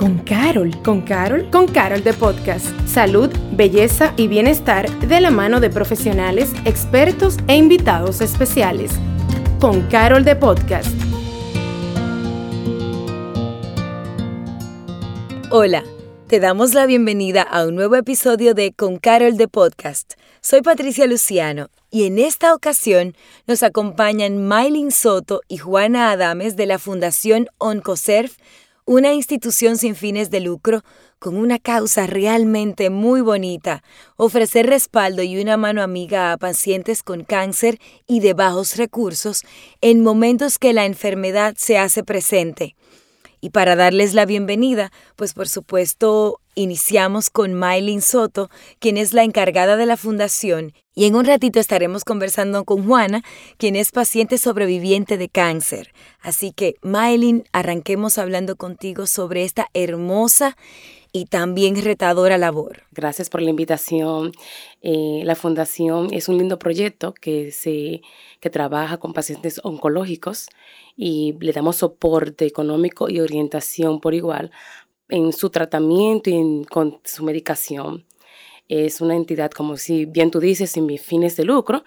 con Carol. ¿Con Carol? Con Carol de Podcast. Salud, belleza y bienestar de la mano de profesionales, expertos e invitados especiales. Con Carol de Podcast. Hola, te damos la bienvenida a un nuevo episodio de Con Carol de Podcast. Soy Patricia Luciano y en esta ocasión nos acompañan Maylin Soto y Juana Adames de la Fundación OncoServ una institución sin fines de lucro con una causa realmente muy bonita, ofrecer respaldo y una mano amiga a pacientes con cáncer y de bajos recursos en momentos que la enfermedad se hace presente. Y para darles la bienvenida, pues por supuesto iniciamos con Maylin Soto, quien es la encargada de la fundación, y en un ratito estaremos conversando con Juana, quien es paciente sobreviviente de cáncer. Así que, Maylin, arranquemos hablando contigo sobre esta hermosa y también retadora labor. Gracias por la invitación. Eh, la fundación es un lindo proyecto que, se, que trabaja con pacientes oncológicos y le damos soporte económico y orientación por igual en su tratamiento y con su medicación. Es una entidad, como si bien tú dices, sin fines de lucro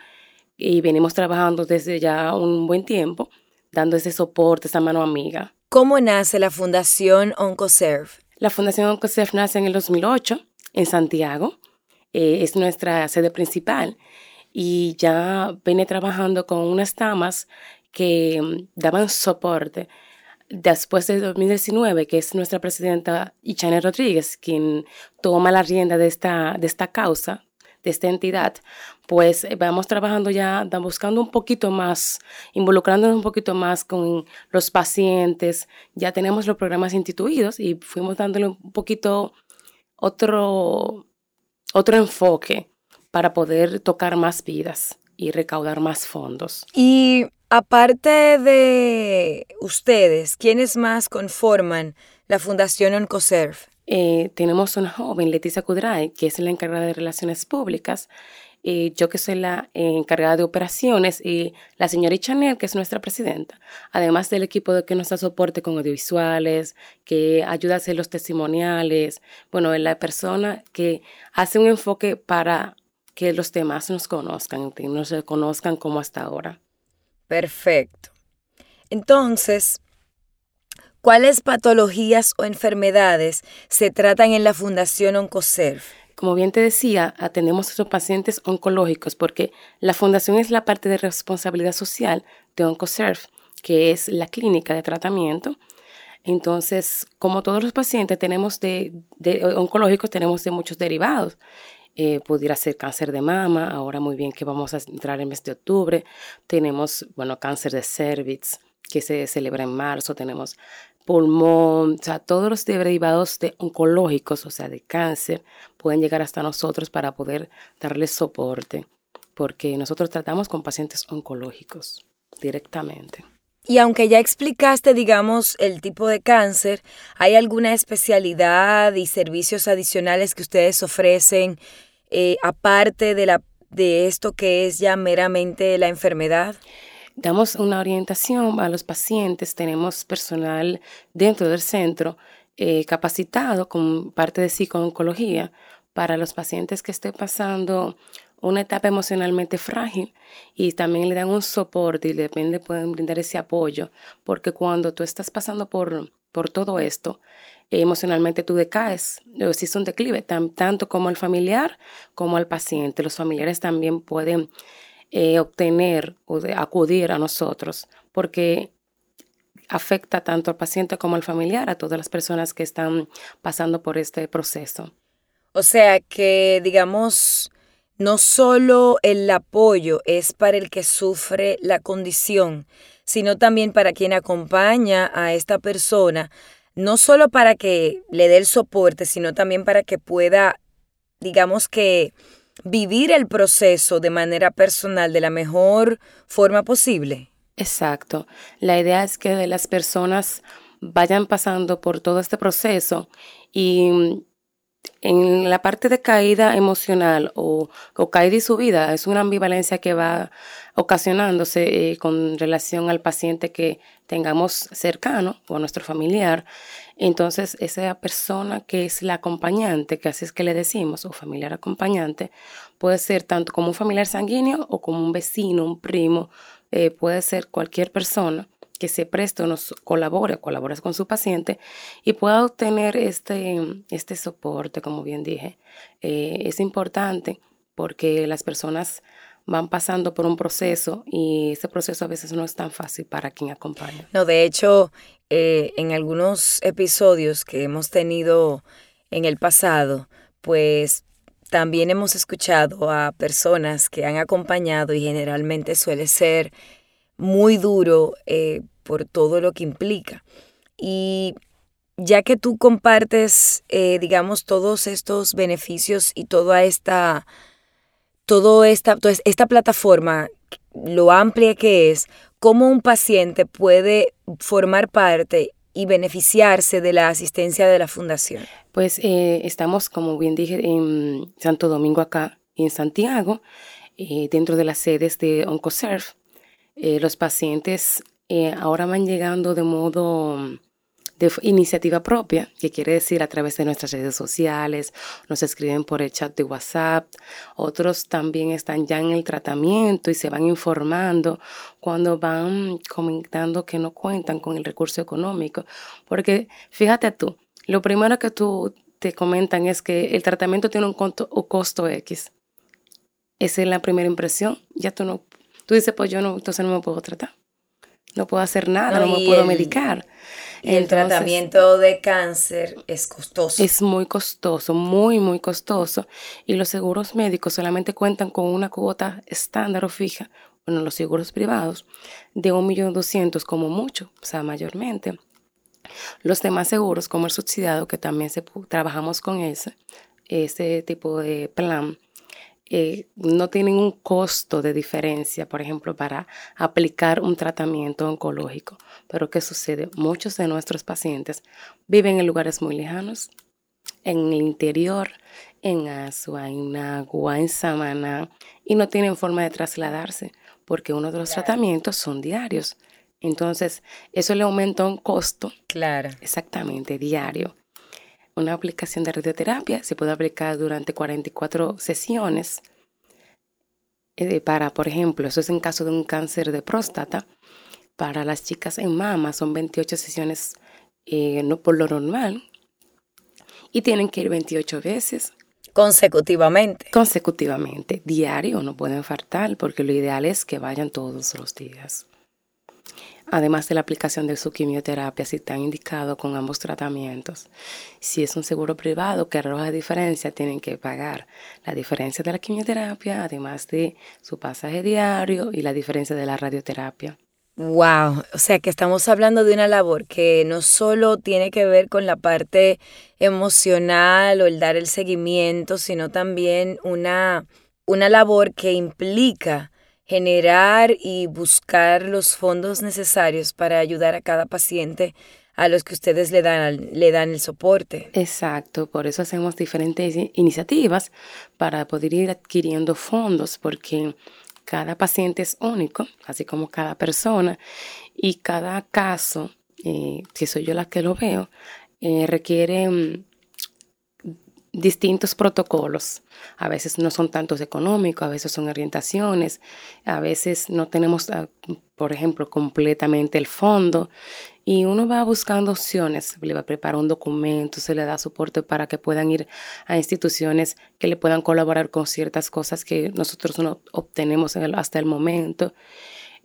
y venimos trabajando desde ya un buen tiempo, dando ese soporte, esa mano amiga. ¿Cómo nace la Fundación OncoServe? La Fundación OncoServe nace en el 2008 en Santiago. Eh, es nuestra sede principal y ya viene trabajando con unas damas que mm, daban soporte después de 2019, que es nuestra presidenta Ichane Rodríguez, quien toma la rienda de esta, de esta causa, de esta entidad, pues eh, vamos trabajando ya, buscando un poquito más, involucrándonos un poquito más con los pacientes. Ya tenemos los programas instituidos y fuimos dándole un poquito otro, otro enfoque para poder tocar más vidas y recaudar más fondos. Y aparte de ustedes, ¿quiénes más conforman la Fundación OncoServe? Eh, tenemos una joven, Leticia Kudray, que es la encargada de Relaciones Públicas, eh, yo que soy la encargada de operaciones y la señora Chanel, que es nuestra presidenta, además del equipo de que nos da soporte con audiovisuales, que ayuda a hacer los testimoniales, bueno, la persona que hace un enfoque para que los demás nos conozcan, que nos conozcan como hasta ahora. Perfecto. Entonces, ¿cuáles patologías o enfermedades se tratan en la Fundación OncoServe? Como bien te decía, atendemos a esos pacientes oncológicos porque la fundación es la parte de responsabilidad social de OncoServe, que es la clínica de tratamiento. Entonces, como todos los pacientes tenemos de oncológicos, tenemos de muchos derivados. Eh, pudiera ser cáncer de mama, ahora muy bien que vamos a entrar en el mes de octubre, tenemos, bueno, cáncer de cervix, que se celebra en marzo, tenemos pulmón, o sea, todos los derivados de oncológicos, o sea, de cáncer, pueden llegar hasta nosotros para poder darles soporte, porque nosotros tratamos con pacientes oncológicos directamente. Y aunque ya explicaste, digamos, el tipo de cáncer, ¿hay alguna especialidad y servicios adicionales que ustedes ofrecen eh, aparte de, la, de esto que es ya meramente la enfermedad? Damos una orientación a los pacientes, tenemos personal dentro del centro eh, capacitado con parte de psicooncología para los pacientes que estén pasando una etapa emocionalmente frágil y también le dan un soporte y depende pueden brindar ese apoyo, porque cuando tú estás pasando por, por todo esto, emocionalmente tú decaes, existe un declive, tanto como al familiar como al paciente. Los familiares también pueden eh, obtener o acudir a nosotros, porque afecta tanto al paciente como al familiar, a todas las personas que están pasando por este proceso. O sea que, digamos, no solo el apoyo es para el que sufre la condición, sino también para quien acompaña a esta persona, no solo para que le dé el soporte, sino también para que pueda, digamos que, vivir el proceso de manera personal de la mejor forma posible. Exacto. La idea es que las personas vayan pasando por todo este proceso y en la parte de caída emocional o, caída y subida, es una ambivalencia que va ocasionándose eh, con relación al paciente que tengamos cercano o a nuestro familiar. Entonces, esa persona que es la acompañante, que así es que le decimos, o familiar acompañante, puede ser tanto como un familiar sanguíneo o como un vecino, un primo, eh, puede ser cualquier persona que se preste o nos colabore, colabore con su paciente y pueda obtener este, este soporte, como bien dije. Eh, es importante porque las personas van pasando por un proceso y ese proceso a veces no es tan fácil para quien acompaña. No, de hecho, eh, en algunos episodios que hemos tenido en el pasado, pues también hemos escuchado a personas que han acompañado y generalmente suele ser muy duro eh, por todo lo que implica. Y ya que tú compartes, eh, digamos, todos estos beneficios y toda esta, toda esta, esta plataforma, lo amplia que es, cómo un paciente puede formar parte y beneficiarse de la asistencia de la fundación. Pues eh, estamos, como bien dije, en Santo Domingo acá, en Santiago, dentro de las sedes de OncoServe. Los pacientes eh, ahora van llegando de modo de iniciativa propia, que quiere decir a través de nuestras redes sociales, nos escriben por el chat de WhatsApp, otros también están ya en el tratamiento y se van informando cuando van comentando que no cuentan con el recurso económico, porque fíjate tú, lo primero que tú te comentan es que el tratamiento tiene un costo, un costo X. Esa es la primera impresión, ya tú no, tú dices, pues yo no, entonces no me puedo tratar no puedo hacer nada, no, me puedo medicar. el tratamiento de cáncer es costoso. Es muy costoso, muy, muy costoso. Y los seguros médicos solamente cuentan con una cuota estándar o fija, bueno, los seguros privados, de un millón doscientos como mucho, o sea, mayormente. Los demás seguros, como el subsidiado, que también se, trabajamos con ese, ese tipo de plan, eh, no tienen un costo de diferencia, por ejemplo, para aplicar un tratamiento oncológico. Pero ¿qué sucede? Muchos de nuestros pacientes viven en lugares muy lejanos, en el interior, en Asua, en Agua, en Samaná, y no tienen forma de trasladarse porque uno de los tratamientos son diarios. Entonces, eso le aumenta un costo. Claro. Exactamente, diario una aplicación de radioterapia se puede aplicar durante 44 sesiones eh, para, por ejemplo, eso es en caso de un cáncer de próstata. Para las chicas en mama son 28 sesiones eh, no por lo normal y tienen que ir 28 veces. Consecutivamente. Consecutivamente, diario, no pueden faltar porque lo ideal es que vayan todos los días además de la aplicación de su quimioterapia si está indicado con ambos tratamientos. Si es un seguro privado que arroja diferencia, tienen que pagar la diferencia de la quimioterapia, además de su pasaje diario y la diferencia de la radioterapia. Wow, o sea que estamos hablando de una labor que no solo tiene que ver con la parte emocional o el dar el seguimiento, sino también una, una labor que implica generar y buscar los fondos necesarios para ayudar a cada paciente a los que ustedes le dan, le dan el soporte. Exacto, por eso hacemos diferentes iniciativas para poder ir adquiriendo fondos, porque cada paciente es único, así como cada persona, y cada caso, eh, si soy yo la que lo veo, eh, requiere mm, distintos protocolos. A veces no son tantos económicos, a veces son orientaciones, a veces no tenemos, ah, por ejemplo, completamente el fondo y uno va buscando opciones, le va a preparar un documento, se le da soporte para que puedan ir a instituciones que le puedan colaborar con ciertas cosas que nosotros no obtenemos hasta el momento.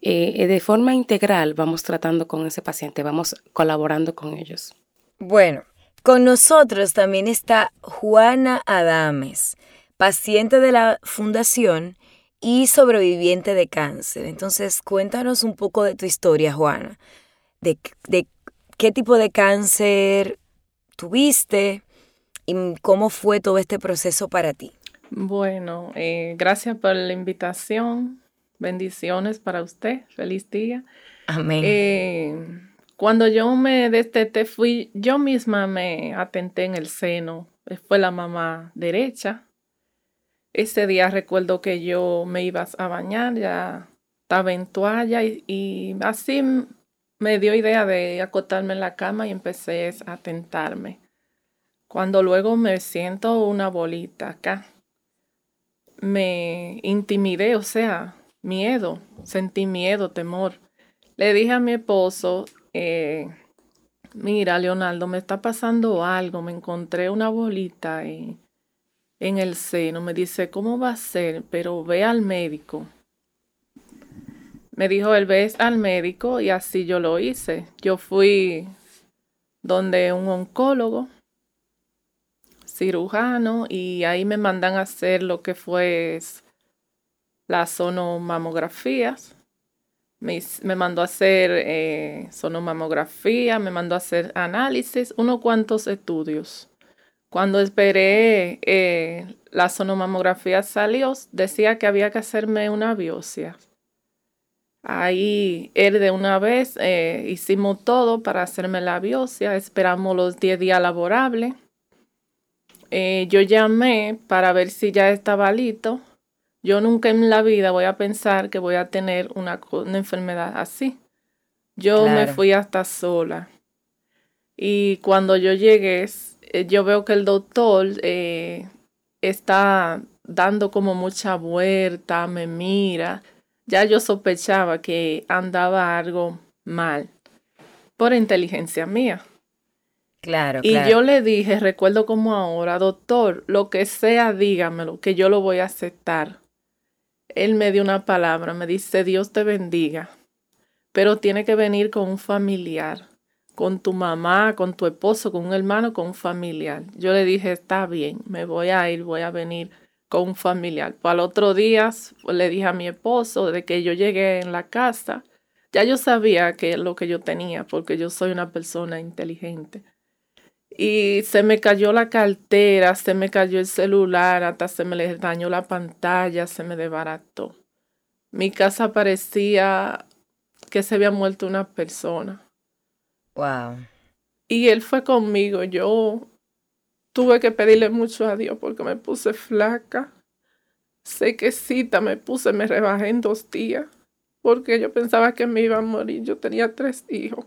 Eh, de forma integral vamos tratando con ese paciente, vamos colaborando con ellos. Bueno, con nosotros también está Juana Adames, paciente de la fundación y sobreviviente de cáncer. Entonces, cuéntanos un poco de tu historia, Juana. De, qué tipo de cáncer tuviste y cómo fue todo este proceso para ti. Bueno, eh, gracias por la invitación. Bendiciones para usted. Feliz día. Amén. Eh, cuando yo me desteté, fui, yo misma me atenté en el seno fue la mamá derecha. Ese día recuerdo que yo me iba a bañar, ya estaba en toalla y, y así me dio idea de acotarme en la cama y empecé a tentarme. Cuando luego me siento una bolita acá, me intimidé, o sea, miedo, sentí miedo, temor. Le dije a mi esposo, eh, mira, Leonardo, me está pasando algo, me encontré una bolita en, en el seno. Me dice, ¿cómo va a ser? Pero ve al médico. Me dijo, él ves al médico y así yo lo hice. Yo fui donde un oncólogo, cirujano, y ahí me mandan a hacer lo que fue las sonomamografías. Me, mandó a hacer eh, sonomamografía, me mandó a hacer análisis, unos cuantos estudios. Cuando esperé, eh, la sonomamografía salió, decía que había que hacerme una biopsia. Ahí él de una vez eh, hicimos todo para hacerme la biopsia, esperamos los 10 días laborables. Yo llamé para ver si ya estaba listo. Yo nunca en la vida voy a pensar que voy a tener una, enfermedad así. Yo me fui hasta sola. Y cuando yo llegué, eh, yo veo que el doctor está dando como mucha vuelta, me mira ya yo sospechaba que andaba algo mal por inteligencia mía. Claro. Y yo le dije, recuerdo como ahora, doctor, lo que sea, dígamelo, que yo lo voy a aceptar. Él me dio una palabra, me dice, Dios te bendiga, pero tiene que venir con un familiar, con tu mamá, con tu esposo, con un hermano, con un familiar. Yo le dije, está bien, me voy a ir, voy a venir con un familiar. Al otro día le dije a mi esposo de que yo llegué en la casa, ya yo sabía que lo que yo tenía, porque yo soy una persona inteligente. Y se me cayó la cartera, se me cayó el celular, hasta se me le dañó la pantalla, se me desbarató. Mi casa parecía que se había muerto una persona. Wow. Y él fue conmigo. Yo Tuve que pedirle mucho a Dios porque me puse flaca. Sequecita me puse, me rebajé en dos días porque yo pensaba que me iba a morir. Yo tenía tres hijos.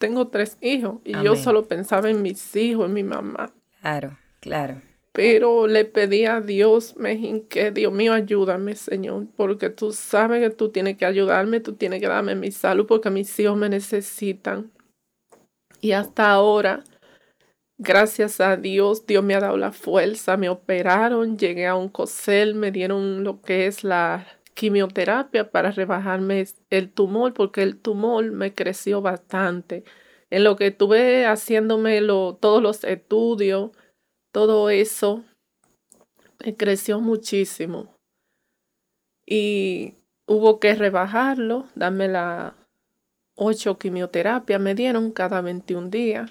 Tengo tres hijos y yo solo pensaba en mis hijos, en mi mamá. Claro, claro. Pero le pedí a Dios, me hinqué, Dios mío, ayúdame, Señor, porque tú sabes que tú tienes que ayudarme, tú tienes que darme mi salud porque mis hijos me necesitan. Y hasta ahora Gracias a Dios, Dios me ha dado la fuerza, me operaron, llegué a un COSEL, me dieron lo que es la quimioterapia para rebajarme el tumor, porque el tumor me creció bastante. En lo que estuve haciéndome todos los estudios, todo eso, me creció muchísimo. Y hubo que rebajarlo, darme la ocho quimioterapia, me dieron cada 21 días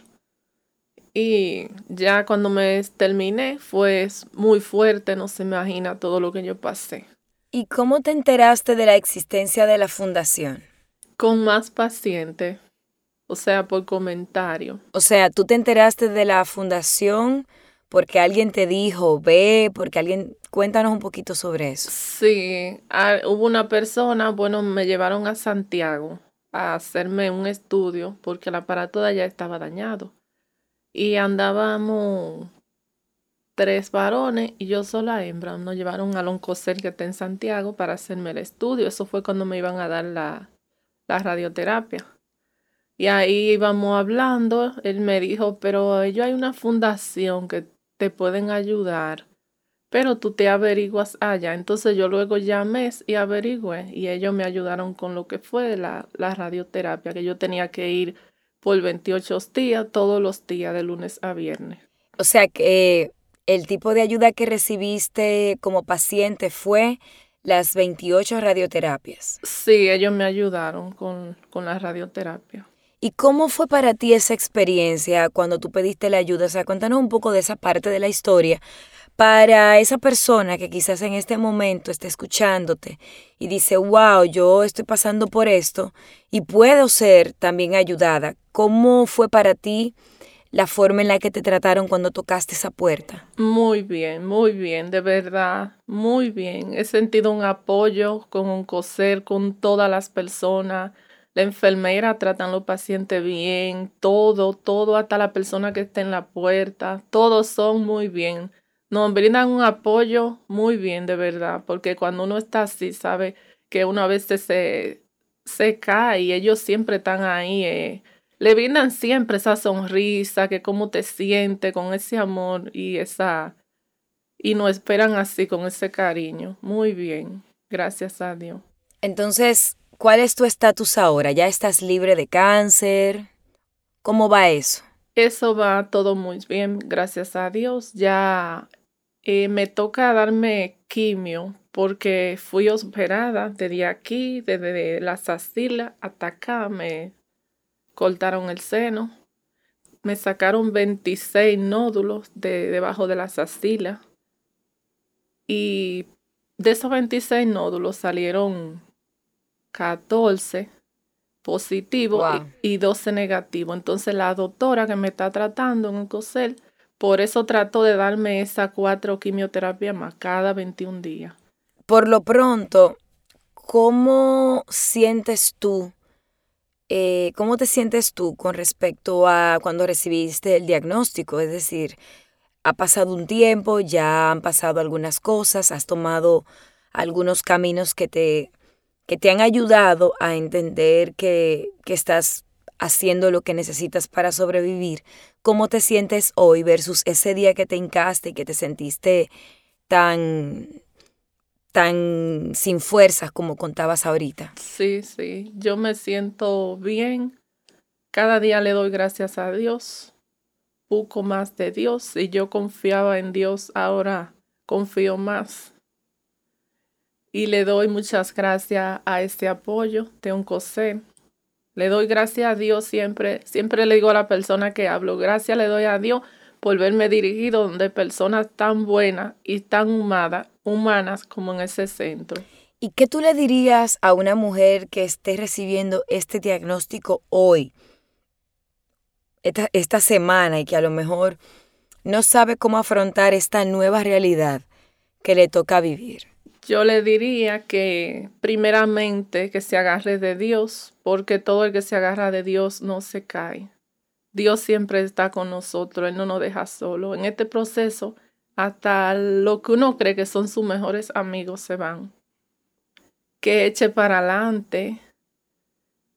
y ya cuando me terminé fue muy fuerte, no se imagina todo lo que yo pasé. ¿Y cómo te enteraste de la existencia de la fundación? Con más pacientes, o sea, por comentario. O sea, tú te enteraste de la fundación porque alguien te dijo, ve, porque alguien, cuéntanos un poquito sobre eso. Sí, ah, hubo una persona, bueno, me llevaron a Santiago a hacerme un estudio porque el aparato de allá estaba dañado y andábamos tres varones y yo sola hembra. Nos llevaron a Loncoser que está en Santiago para hacerme el estudio. Eso fue cuando me iban a dar la, la radioterapia. Y ahí íbamos hablando, él me dijo, pero ellos hay una fundación que te pueden ayudar, pero tú te averiguas allá. Entonces yo luego llamé y averigüé y ellos me ayudaron con lo que fue la, la radioterapia, que yo tenía que ir por 28 días, todos los días, de lunes a viernes. O sea que el tipo de ayuda que recibiste como paciente fue las 28 radioterapias. Sí, ellos me ayudaron con, con la radioterapia. ¿Y cómo fue para ti esa experiencia cuando tú pediste la ayuda? O sea, cuéntanos un poco de esa parte de la historia para esa persona que quizás en este momento esté escuchándote y dice, wow, yo estoy pasando por esto y puedo ser también ayudada. ¿Cómo fue para ti la forma en la que te trataron cuando tocaste esa puerta? Muy bien, muy bien, de verdad, muy bien. He sentido un apoyo con un coser con todas las personas. La enfermera tratan a los pacientes bien, todo, todo, hasta la persona que está en la puerta, todos son muy bien. Nos brindan un apoyo muy bien, de verdad, porque cuando uno está así, sabe que una vez se, se cae y ellos siempre están ahí. Eh, le brindan siempre esa sonrisa, que cómo te sientes con ese amor y esa y nos esperan así con ese cariño. Muy bien, gracias a Dios. Entonces, ¿cuál es tu estatus ahora? ¿Ya estás libre de cáncer? ¿Cómo va eso? Eso va todo muy bien, gracias a Dios. Ya eh, me toca darme quimio porque fui operada desde aquí, desde las axilas hasta acá. Me cortaron el seno, me sacaron 26 nódulos de, debajo de las axilas y de esos 26 nódulos salieron 14 positivos y, 12 negativos. Entonces la doctora que me está tratando en el COSEL, por eso trató de darme esas cuatro quimioterapias más cada 21 días. Por lo pronto, ¿cómo sientes tú eh, ¿cómo te sientes tú con respecto a cuando recibiste el diagnóstico? Es decir, ha pasado un tiempo, ya han pasado algunas cosas, has tomado algunos caminos que te, que te han ayudado a entender que, que estás haciendo lo que necesitas para sobrevivir. ¿Cómo te sientes hoy versus ese día que te hincaste y que te sentiste tan tan sin fuerzas como contabas ahorita. Sí, sí, yo me siento bien. Cada día le doy gracias a Dios, poco más de Dios. Y yo confiaba en Dios, ahora confío más. Y le doy muchas gracias a este apoyo de un COSE. Le doy gracias a Dios siempre, siempre le digo a la persona que hablo, gracias le doy a Dios por verme dirigido donde personas tan buenas y tan humanas humanas como en ese centro. ¿Y qué tú le dirías a una mujer que esté recibiendo este diagnóstico hoy, esta, esta semana, y que a lo mejor no sabe cómo afrontar esta nueva realidad que le toca vivir? Yo le diría que primeramente que se agarre de Dios, porque todo el que se agarra de Dios no se cae. Dios siempre está con nosotros, Él no nos deja solo. En este proceso hasta lo que uno cree que son sus mejores amigos se van. Que eche para adelante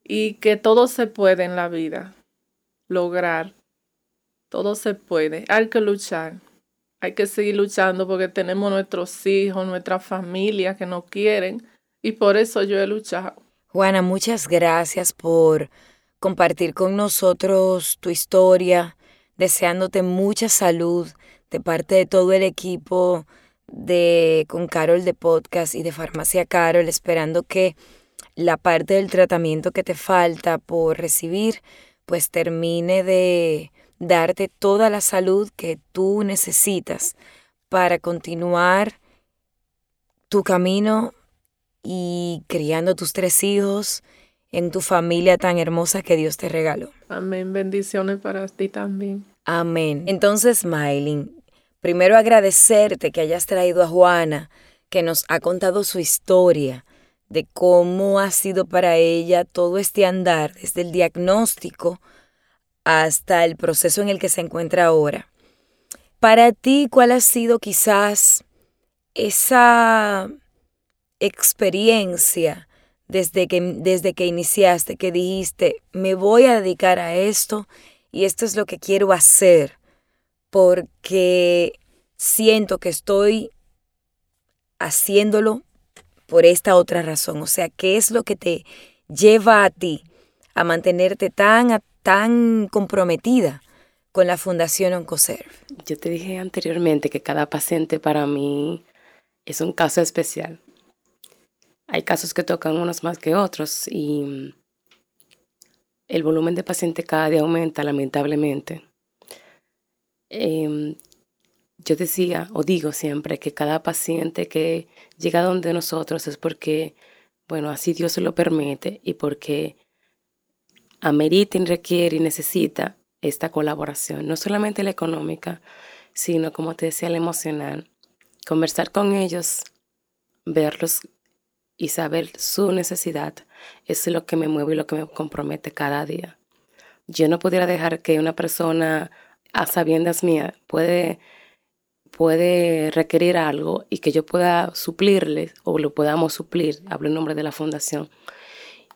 y que todo se puede en la vida lograr. Todo se puede. Hay que luchar. Hay que seguir luchando porque tenemos nuestros hijos, nuestra familia que nos quieren y por eso yo he luchado. Juana, muchas gracias por compartir con nosotros tu historia, deseándote mucha salud, de parte de todo el equipo de con Carol de podcast y de Farmacia Carol, esperando que la parte del tratamiento que te falta por recibir, pues termine de darte toda la salud que tú necesitas para continuar tu camino y criando tus tres hijos en tu familia tan hermosa que Dios te regaló. Amén. Bendiciones para ti también. Amén. Entonces, Maylin, Primero agradecerte que hayas traído a Juana, que nos ha contado su historia, de cómo ha sido para ella todo este andar, desde el diagnóstico hasta el proceso en el que se encuentra ahora. Para ti, ¿cuál ha sido quizás esa experiencia desde que, desde que iniciaste, que dijiste, me voy a dedicar a esto y esto es lo que quiero hacer? Porque siento que estoy haciéndolo por esta otra razón. O sea, ¿qué es lo que te lleva a ti a mantenerte tan, tan comprometida con la Fundación Oncoserve? Yo te dije anteriormente que cada paciente para mí es un caso especial. Hay casos que tocan unos más que otros y el volumen de pacientes cada día aumenta lamentablemente. Em, yo decía o digo siempre que cada paciente que llega donde nosotros es porque, bueno, así Dios se lo permite y porque amerita y requiere y necesita esta colaboración, no solamente la económica, sino como te decía, la emocional. Conversar con ellos, verlos y saber su necesidad es lo que me mueve y lo que me compromete cada día. Yo no pudiera dejar que una persona a sabiendas mías puede, puede requerir algo y que yo pueda suplirle o lo podamos suplir, hablo en nombre de la fundación,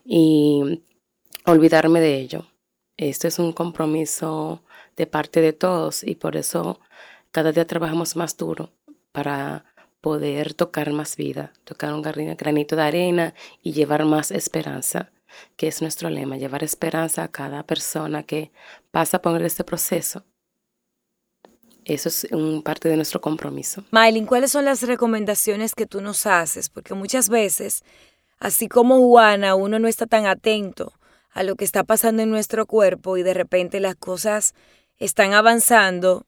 y olvidarme de ello. Esto es un compromiso de parte de todos y por eso cada día trabajamos más duro para poder tocar más vida, tocar un granito de arena y llevar más esperanza, que es nuestro lema, llevar esperanza a cada persona que pasa por este proceso. Eso es un parte de nuestro compromiso. Maylin, ¿cuáles son las recomendaciones que tú nos haces? Porque muchas veces, así como Juana, uno no está tan atento a lo que está pasando en nuestro cuerpo y de repente las cosas están avanzando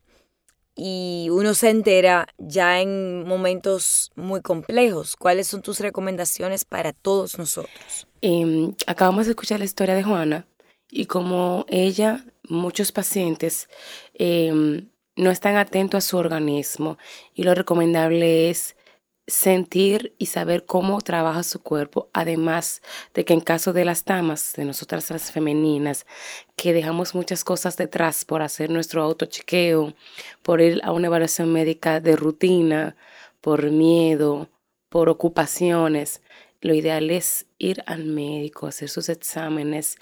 y uno se entera ya en momentos muy complejos. ¿Cuáles son tus recomendaciones para todos nosotros? Em, acabamos de escuchar la historia de Juana y como ella, muchos pacientes em, no están atentos a su organismo y lo recomendable es sentir y saber cómo trabaja su cuerpo, además de que en caso de las damas, de nosotras las femeninas, que dejamos muchas cosas detrás por hacer nuestro autochequeo, por ir a una evaluación médica de rutina, por miedo, por ocupaciones, lo ideal es ir al médico, hacer sus exámenes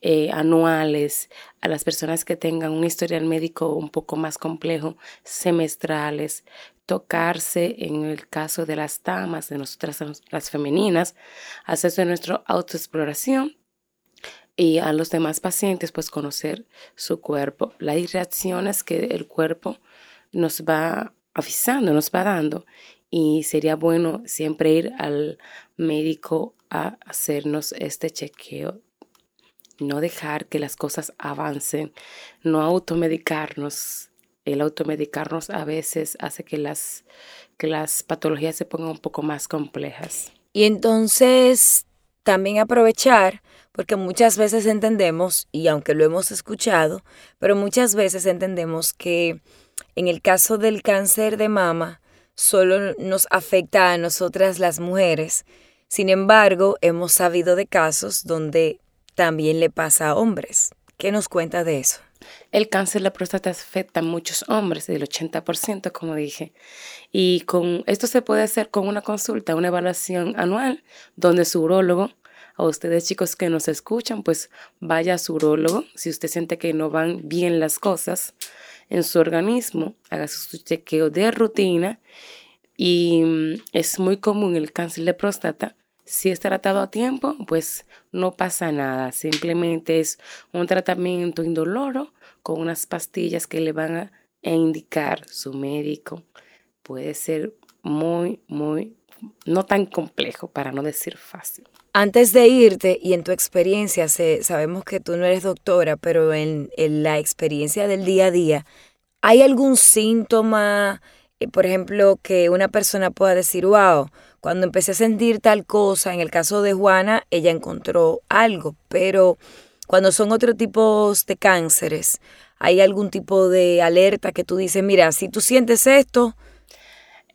eh, anuales, a las personas que tengan un historial médico un poco más complejo, semestrales, tocarse en el caso de las damas, de nosotras las femeninas, hacerse nuestra autoexploración y a los demás pacientes pues conocer su cuerpo, las reacciones que el cuerpo nos va avisando, nos va dando y sería bueno siempre ir al médico a hacernos este chequeo no dejar que las cosas avancen, no automedicarnos, el automedicarnos a veces hace que las, que las patologías se pongan un poco más complejas. Y entonces también aprovechar, porque muchas veces entendemos, y aunque lo hemos escuchado, pero muchas veces entendemos que en el caso del cáncer de mama solo nos afecta a nosotras las mujeres. Sin embargo, hemos sabido de casos donde también le pasa a hombres. ¿Qué nos cuenta de eso? El cáncer de la próstata afecta a muchos hombres, del 80%, como dije. Y con esto se puede hacer con una consulta, una evaluación anual, donde su urólogo, a ustedes chicos que nos escuchan, pues vaya a su urólogo. Si usted siente que no van bien las cosas en su organismo, haga su chequeo de rutina. Y mm, es muy común el cáncer de próstata si es tratado a tiempo, pues no pasa nada. Simplemente es un tratamiento indoloro con unas pastillas que le van a indicar su médico. Puede ser muy, muy, no tan complejo, para no decir fácil. Antes de irte, y en tu experiencia, sabemos que tú no eres doctora, pero en, en la experiencia del día a día, ¿hay algún síntoma, eh, por ejemplo, que una persona pueda decir, wow, cuando empecé a sentir tal cosa, en el caso de Juana, ella encontró algo, pero cuando son otro tipos de cánceres, ¿hay algún tipo de alerta que tú dices, mira, si tú sientes esto?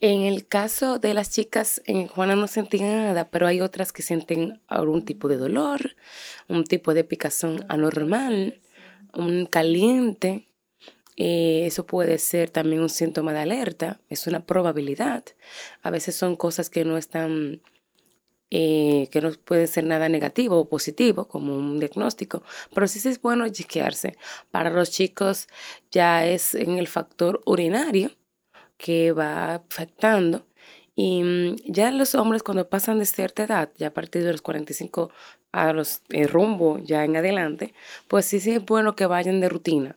En el caso de las chicas, en Juana no sentía nada, pero hay otras que sienten algún tipo de dolor, un tipo de picazón anormal, un caliente, eh, eso puede ser también un síntoma de alerta, es una probabilidad. A veces son cosas que no están, eh, que no pueden ser nada negativo o positivo, como un diagnóstico, pero sí es bueno chequearse. Para los chicos ya es en el factor urinario que va afectando. Y mm, ya los hombres cuando pasan de cierta edad, ya a partir de los 45 a los eh, rumbo ya en adelante, pues sí, sí es bueno que vayan de rutina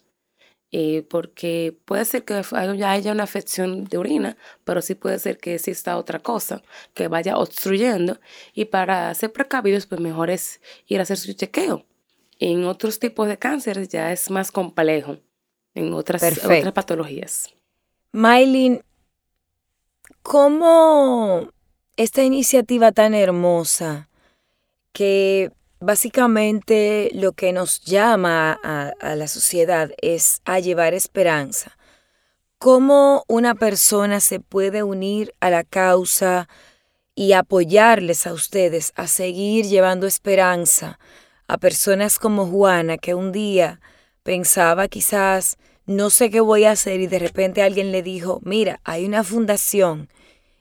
eh, porque puede ser que haya una afección de orina, pero sí puede ser que exista otra cosa que vaya obstruyendo y para ser precavidos pues mejor es ir a hacer su chequeo. En otros tipos de cánceres ya es más complejo, en otras, otras patologías. Maylin, ¿cómo esta iniciativa tan hermosa que básicamente lo que nos llama a, a, la sociedad es a llevar esperanza. ¿Cómo una persona se puede unir a la causa y apoyarles a ustedes a seguir llevando esperanza a personas como Juana que un día pensaba quizás no sé qué voy a hacer y de repente alguien le dijo, mira, hay una fundación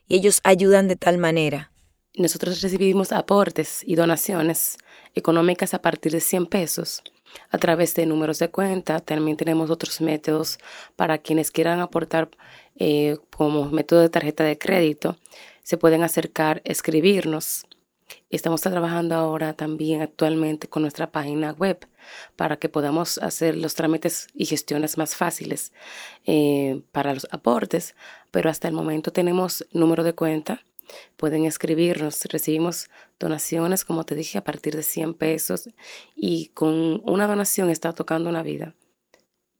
y ellos ayudan de tal manera. Nosotros recibimos aportes y donaciones económicas a partir de 100 pesos a través de números de cuenta. También tenemos otros métodos para quienes quieran aportar eh, como método de tarjeta de crédito. Se pueden acercar, escribirnos. Estamos trabajando ahora también actualmente con nuestra página web para que podamos hacer los trámites y gestiones más fáciles eh, para los aportes, pero hasta el momento tenemos número de cuenta, pueden escribirnos, recibimos donaciones, como te dije, a partir de 100 pesos. Y con una donación está tocando una vida.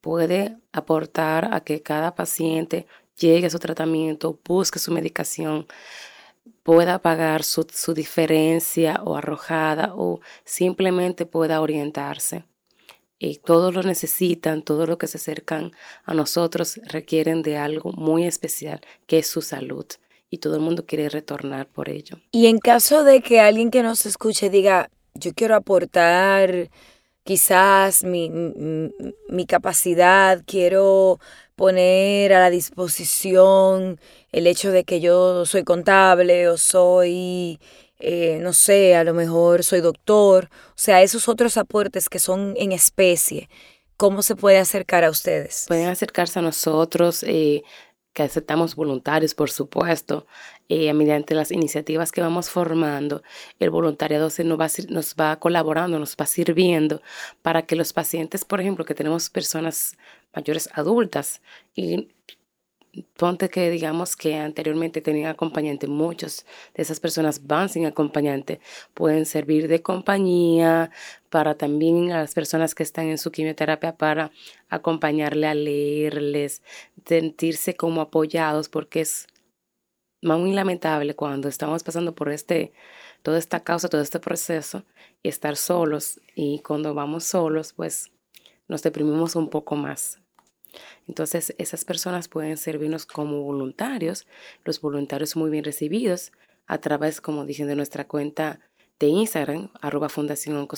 Puede aportar a que cada paciente llegue a su tratamiento, busque su medicación, pueda pagar su, su diferencia o arrojada o simplemente pueda orientarse. Y todos lo necesitan, todos los que se acercan a nosotros requieren de algo muy especial, que es su salud. Y todo el mundo quiere retornar por ello. Y en caso de que alguien que nos escuche diga, yo quiero aportar quizás mi, mi, capacidad, quiero poner a la disposición el hecho de que yo soy contable o soy, eh, no sé, a lo mejor soy doctor, o sea, esos otros aportes que son en especie, ¿cómo se puede acercar a ustedes? Pueden acercarse a nosotros. Eh, que aceptamos voluntarios, por supuesto, eh, mediante las iniciativas que vamos formando, el voluntariado se nos va, nos va colaborando, nos va sirviendo para que los pacientes, por ejemplo, que tenemos personas mayores adultas y ponte que digamos que anteriormente tenían acompañante, muchos de esas personas van sin acompañante, pueden servir de compañía para también a las personas que están en su quimioterapia para acompañarle a leerles, sentirse como apoyados porque es muy lamentable cuando estamos pasando por este toda esta causa, todo este proceso y estar solos y cuando vamos solos pues nos deprimimos un poco más. Entonces, esas personas pueden servirnos como voluntarios, los voluntarios muy bien recibidos a través, como dicen, de nuestra cuenta de Instagram, arroba Fundación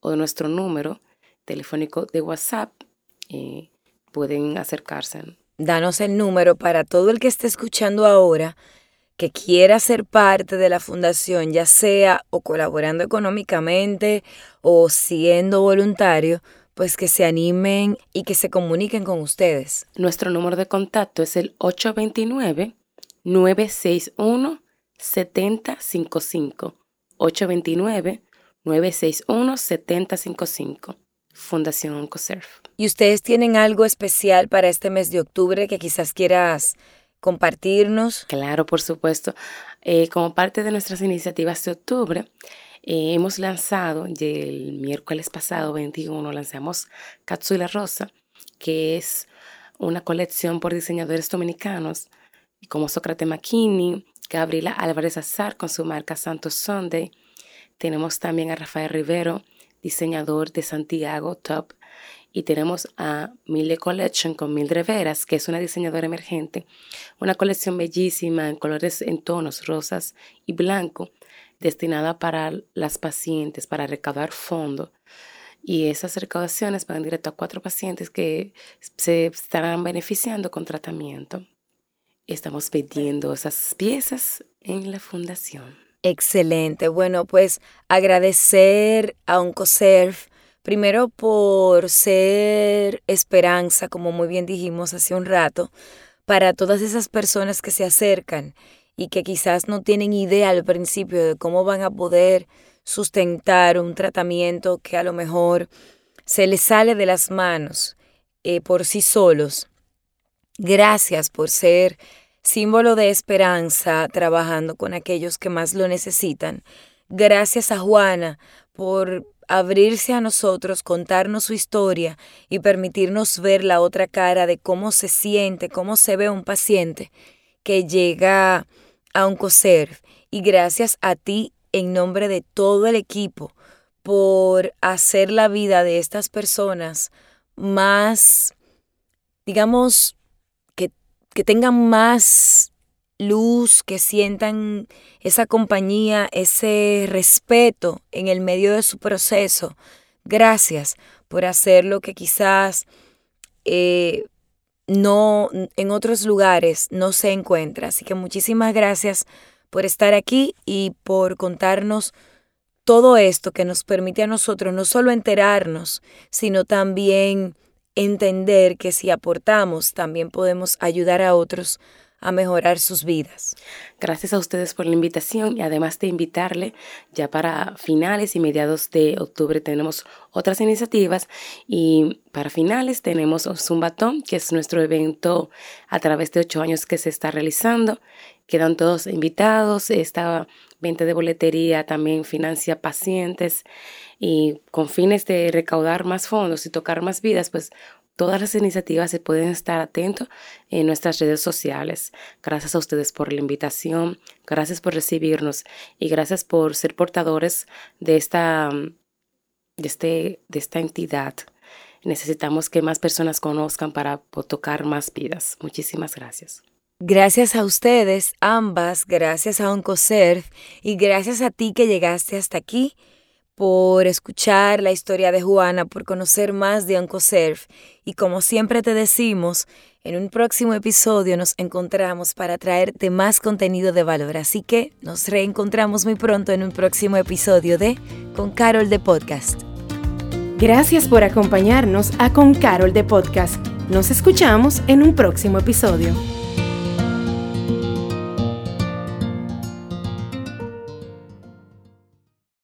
o de nuestro número telefónico de WhatsApp, eh, pueden acercarse. Danos el número para todo el que esté escuchando ahora que quiera ser parte de la fundación, ya sea o colaborando económicamente o siendo voluntario, pues que se animen y que se comuniquen con ustedes. Nuestro número de contacto es el 829-961-7055. 829-961-7055. Fundación Oncosurf. ¿Y ustedes tienen algo especial para este mes de octubre que quizás quieras compartirnos? Claro, por supuesto. Eh, como parte de nuestras iniciativas de octubre, eh, hemos lanzado, el miércoles pasado 21, lanzamos Cápsula Rosa, que es una colección por diseñadores dominicanos como Sócrates McKinney, Gabriela Álvarez Azar con su marca Santos Sunday. Tenemos también a Rafael Rivero, diseñador de Santiago Top. Y tenemos a Mille Collection con Mildred Veras, que es una diseñadora emergente. Una colección bellísima en colores en tonos rosas y blanco, destinada para las pacientes, para recaudar fondos. Y esas recaudaciones van directo a cuatro pacientes que se estarán beneficiando con tratamiento. Estamos pidiendo esas piezas en la fundación. Excelente. Bueno, pues agradecer a Oncoserv primero por ser esperanza, como muy bien dijimos hace un rato, para todas esas personas que se acercan y que quizás no tienen idea al principio de cómo van a poder sustentar un tratamiento que a lo mejor se les sale de las manos eh, por sí solos. Gracias por ser símbolo de esperanza trabajando con aquellos que más lo necesitan. Gracias a Juana por abrirse a nosotros, contarnos su historia y permitirnos ver la otra cara de cómo se siente, cómo se ve un paciente que llega a Oncoserv y gracias a ti en nombre de todo el equipo por hacer la vida de estas personas más, digamos, que, que tengan más luz, que sientan esa compañía, ese respeto en el medio de su proceso. Gracias por hacer lo que quizás eh, no en otros lugares no se encuentra. Así que muchísimas gracias por estar aquí y por contarnos todo esto que nos permite a nosotros no solo enterarnos, sino también entender que si aportamos, también podemos ayudar a otros a mejorar sus vidas. Gracias a ustedes por la invitación y además de invitarle, ya para finales y mediados de octubre tenemos otras iniciativas y para finales tenemos Zumbatón, que es nuestro evento a través de ocho años que se está realizando. Quedan todos invitados, esta venta de boletería también financia pacientes y con fines de recaudar más fondos y tocar más vidas, pues Todas las iniciativas se pueden estar atentos en nuestras redes sociales. Gracias a ustedes por la invitación, gracias por recibirnos y gracias por ser portadores de esta, de este, de esta entidad. Necesitamos que más personas conozcan para tocar más vidas. Muchísimas gracias. Gracias a ustedes, ambas, gracias a Oncoserv y gracias a ti que llegaste hasta aquí por escuchar la historia de Juana, por conocer más de Oncoserv. Y como siempre te decimos, en un próximo episodio nos encontramos para traerte más contenido de valor. Así que nos reencontramos muy pronto en un próximo episodio de Con Carol de Podcast. Gracias por acompañarnos a Con Carol de Podcast. Nos escuchamos en un próximo episodio.